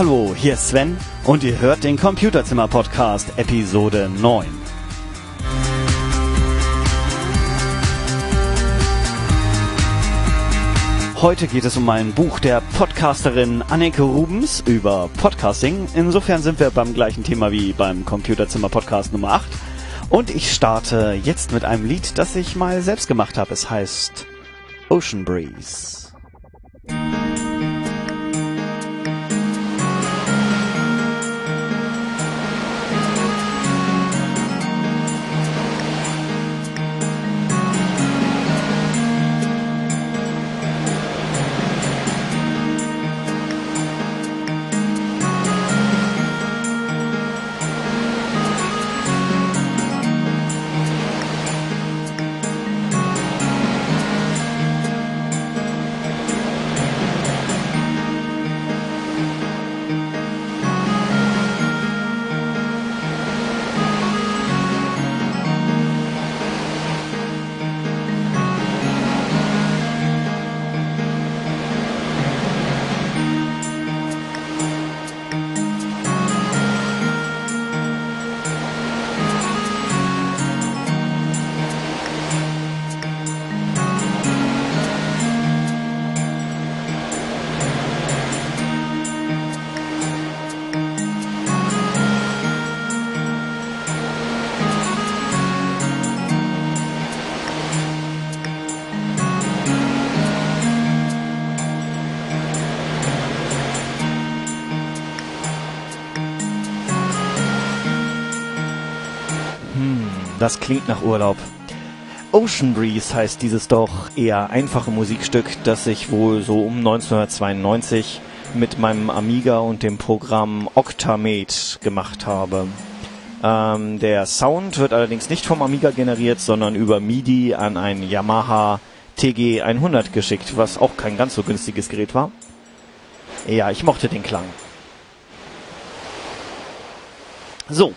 Hallo, hier ist Sven und ihr hört den Computerzimmer Podcast Episode 9. Heute geht es um ein Buch der Podcasterin Anneke Rubens über Podcasting. Insofern sind wir beim gleichen Thema wie beim Computerzimmer Podcast Nummer 8. Und ich starte jetzt mit einem Lied, das ich mal selbst gemacht habe. Es heißt Ocean Breeze. Das klingt nach Urlaub. Ocean Breeze heißt dieses doch eher einfache Musikstück, das ich wohl so um 1992 mit meinem Amiga und dem Programm Octamate gemacht habe. Ähm, der Sound wird allerdings nicht vom Amiga generiert, sondern über MIDI an ein Yamaha TG 100 geschickt, was auch kein ganz so günstiges Gerät war. Ja, ich mochte den Klang. So,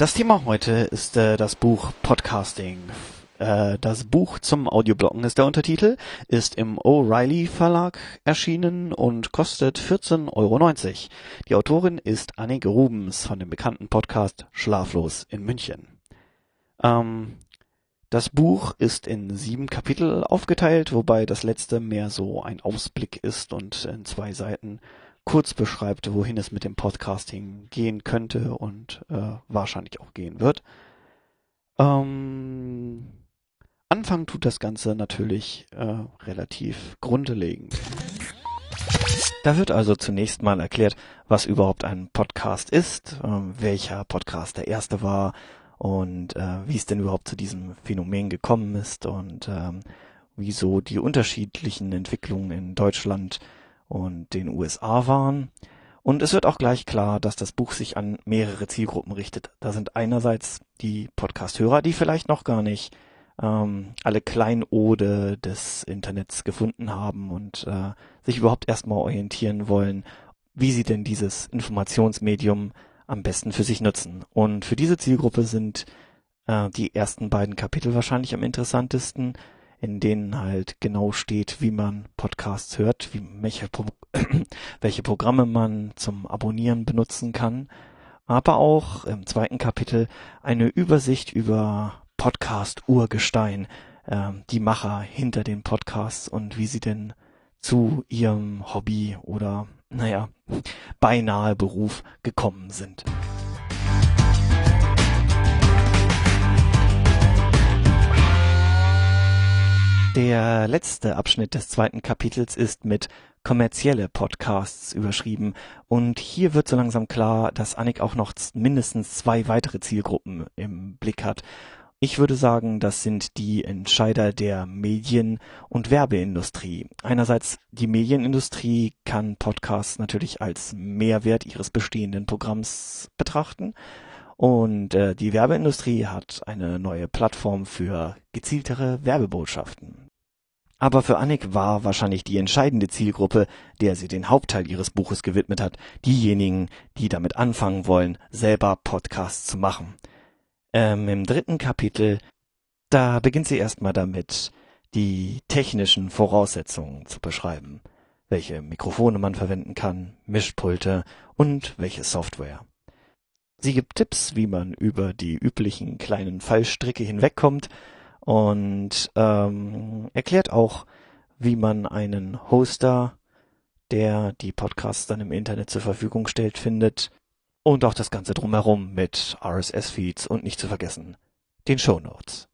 das Thema heute ist äh, das Buch Podcasting. Äh, das Buch zum Audiobloggen ist der Untertitel, ist im O'Reilly Verlag erschienen und kostet 14,90 Euro. Die Autorin ist Anneke Rubens von dem bekannten Podcast Schlaflos in München. Ähm, das Buch ist in sieben Kapitel aufgeteilt, wobei das letzte mehr so ein Ausblick ist und in zwei Seiten kurz beschreibt, wohin es mit dem Podcasting gehen könnte und äh, wahrscheinlich auch gehen wird. Ähm, Anfangen tut das Ganze natürlich äh, relativ grundlegend. Da wird also zunächst mal erklärt, was überhaupt ein Podcast ist, äh, welcher Podcast der erste war und äh, wie es denn überhaupt zu diesem Phänomen gekommen ist und ähm, wieso die unterschiedlichen Entwicklungen in Deutschland und den USA waren. Und es wird auch gleich klar, dass das Buch sich an mehrere Zielgruppen richtet. Da sind einerseits die Podcast-Hörer, die vielleicht noch gar nicht ähm, alle Kleinode des Internets gefunden haben und äh, sich überhaupt erstmal orientieren wollen, wie sie denn dieses Informationsmedium am besten für sich nutzen. Und für diese Zielgruppe sind äh, die ersten beiden Kapitel wahrscheinlich am interessantesten in denen halt genau steht, wie man Podcasts hört, wie, welche, Pro welche Programme man zum Abonnieren benutzen kann, aber auch im zweiten Kapitel eine Übersicht über Podcast-Urgestein, äh, die Macher hinter den Podcasts und wie sie denn zu ihrem Hobby oder, naja, beinahe Beruf gekommen sind. Der letzte Abschnitt des zweiten Kapitels ist mit kommerzielle Podcasts überschrieben und hier wird so langsam klar, dass Annik auch noch mindestens zwei weitere Zielgruppen im Blick hat. Ich würde sagen, das sind die Entscheider der Medien- und Werbeindustrie. Einerseits die Medienindustrie kann Podcasts natürlich als Mehrwert ihres bestehenden Programms betrachten. Und äh, die Werbeindustrie hat eine neue Plattform für gezieltere Werbebotschaften. Aber für Annik war wahrscheinlich die entscheidende Zielgruppe, der sie den Hauptteil ihres Buches gewidmet hat, diejenigen, die damit anfangen wollen, selber Podcasts zu machen. Ähm, Im dritten Kapitel, da beginnt sie erstmal damit, die technischen Voraussetzungen zu beschreiben. welche Mikrofone man verwenden kann, Mischpulte und welche Software. Sie gibt Tipps, wie man über die üblichen kleinen Fallstricke hinwegkommt und ähm, erklärt auch, wie man einen Hoster, der die Podcasts dann im Internet zur Verfügung stellt, findet und auch das Ganze drumherum mit RSS-Feeds und nicht zu vergessen den Show Notes.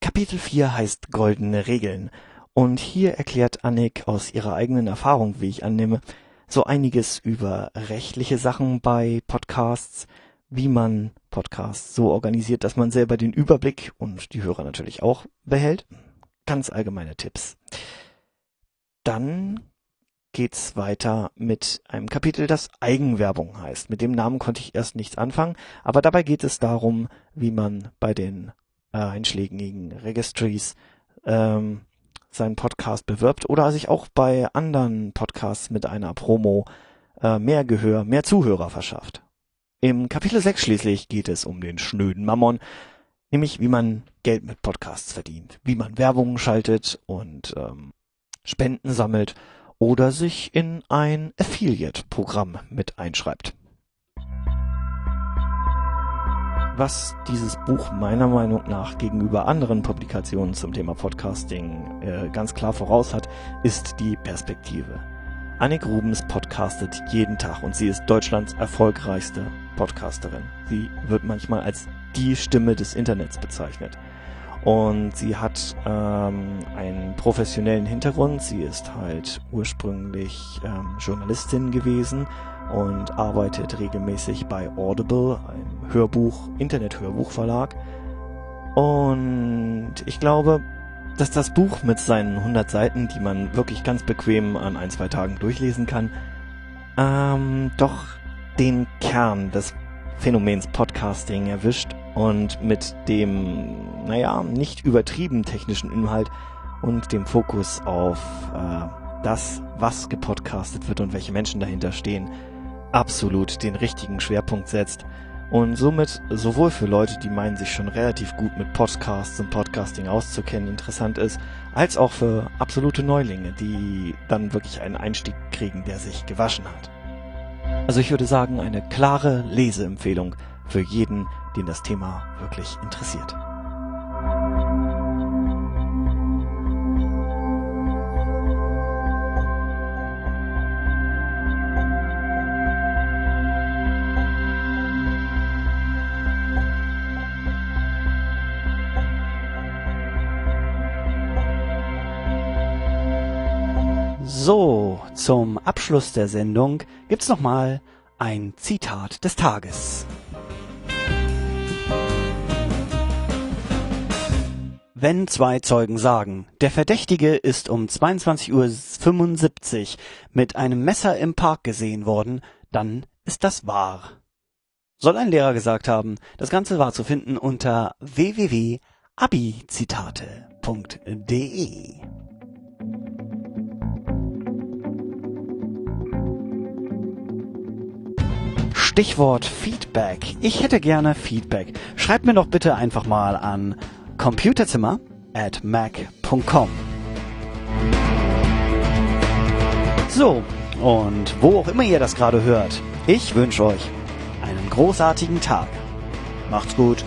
Kapitel 4 heißt Goldene Regeln und hier erklärt Annik aus ihrer eigenen Erfahrung, wie ich annehme, so einiges über rechtliche Sachen bei Podcasts, wie man Podcasts so organisiert, dass man selber den Überblick und die Hörer natürlich auch behält. Ganz allgemeine Tipps. Dann geht's weiter mit einem Kapitel, das Eigenwerbung heißt. Mit dem Namen konnte ich erst nichts anfangen, aber dabei geht es darum, wie man bei den äh, einschlägigen Registries ähm, seinen Podcast bewirbt oder sich auch bei anderen Podcasts mit einer Promo äh, mehr Gehör, mehr Zuhörer verschafft. Im Kapitel 6 schließlich geht es um den schnöden Mammon, nämlich wie man Geld mit Podcasts verdient, wie man Werbung schaltet und ähm, Spenden sammelt oder sich in ein Affiliate-Programm mit einschreibt. Was dieses Buch meiner Meinung nach gegenüber anderen Publikationen zum Thema Podcasting äh, ganz klar voraus hat, ist die Perspektive. Annik Rubens podcastet jeden Tag und sie ist Deutschlands erfolgreichste Podcasterin. Sie wird manchmal als die Stimme des Internets bezeichnet. Und sie hat ähm, einen professionellen Hintergrund. Sie ist halt ursprünglich ähm, Journalistin gewesen und arbeitet regelmäßig bei Audible, einem Hörbuch, Internet-Hörbuchverlag. Und ich glaube, dass das Buch mit seinen 100 Seiten, die man wirklich ganz bequem an ein, zwei Tagen durchlesen kann, ähm, doch den Kern des Phänomens Podcasting erwischt und mit dem, naja, nicht übertrieben technischen Inhalt und dem Fokus auf äh, das, was gepodcastet wird und welche Menschen dahinter stehen, absolut den richtigen Schwerpunkt setzt und somit sowohl für Leute, die meinen, sich schon relativ gut mit Podcasts und Podcasting auszukennen, interessant ist, als auch für absolute Neulinge, die dann wirklich einen Einstieg kriegen, der sich gewaschen hat. Also ich würde sagen, eine klare Leseempfehlung für jeden, den das Thema wirklich interessiert. So, zum Abschluss der Sendung gibt's noch mal ein Zitat des Tages. Wenn zwei Zeugen sagen, der Verdächtige ist um 22.75 Uhr mit einem Messer im Park gesehen worden, dann ist das wahr. Soll ein Lehrer gesagt haben. Das Ganze war zu finden unter www.abizitate.de. Stichwort Feedback. Ich hätte gerne Feedback. Schreibt mir doch bitte einfach mal an computerzimmer at mac.com. So, und wo auch immer ihr das gerade hört, ich wünsche euch einen großartigen Tag. Macht's gut.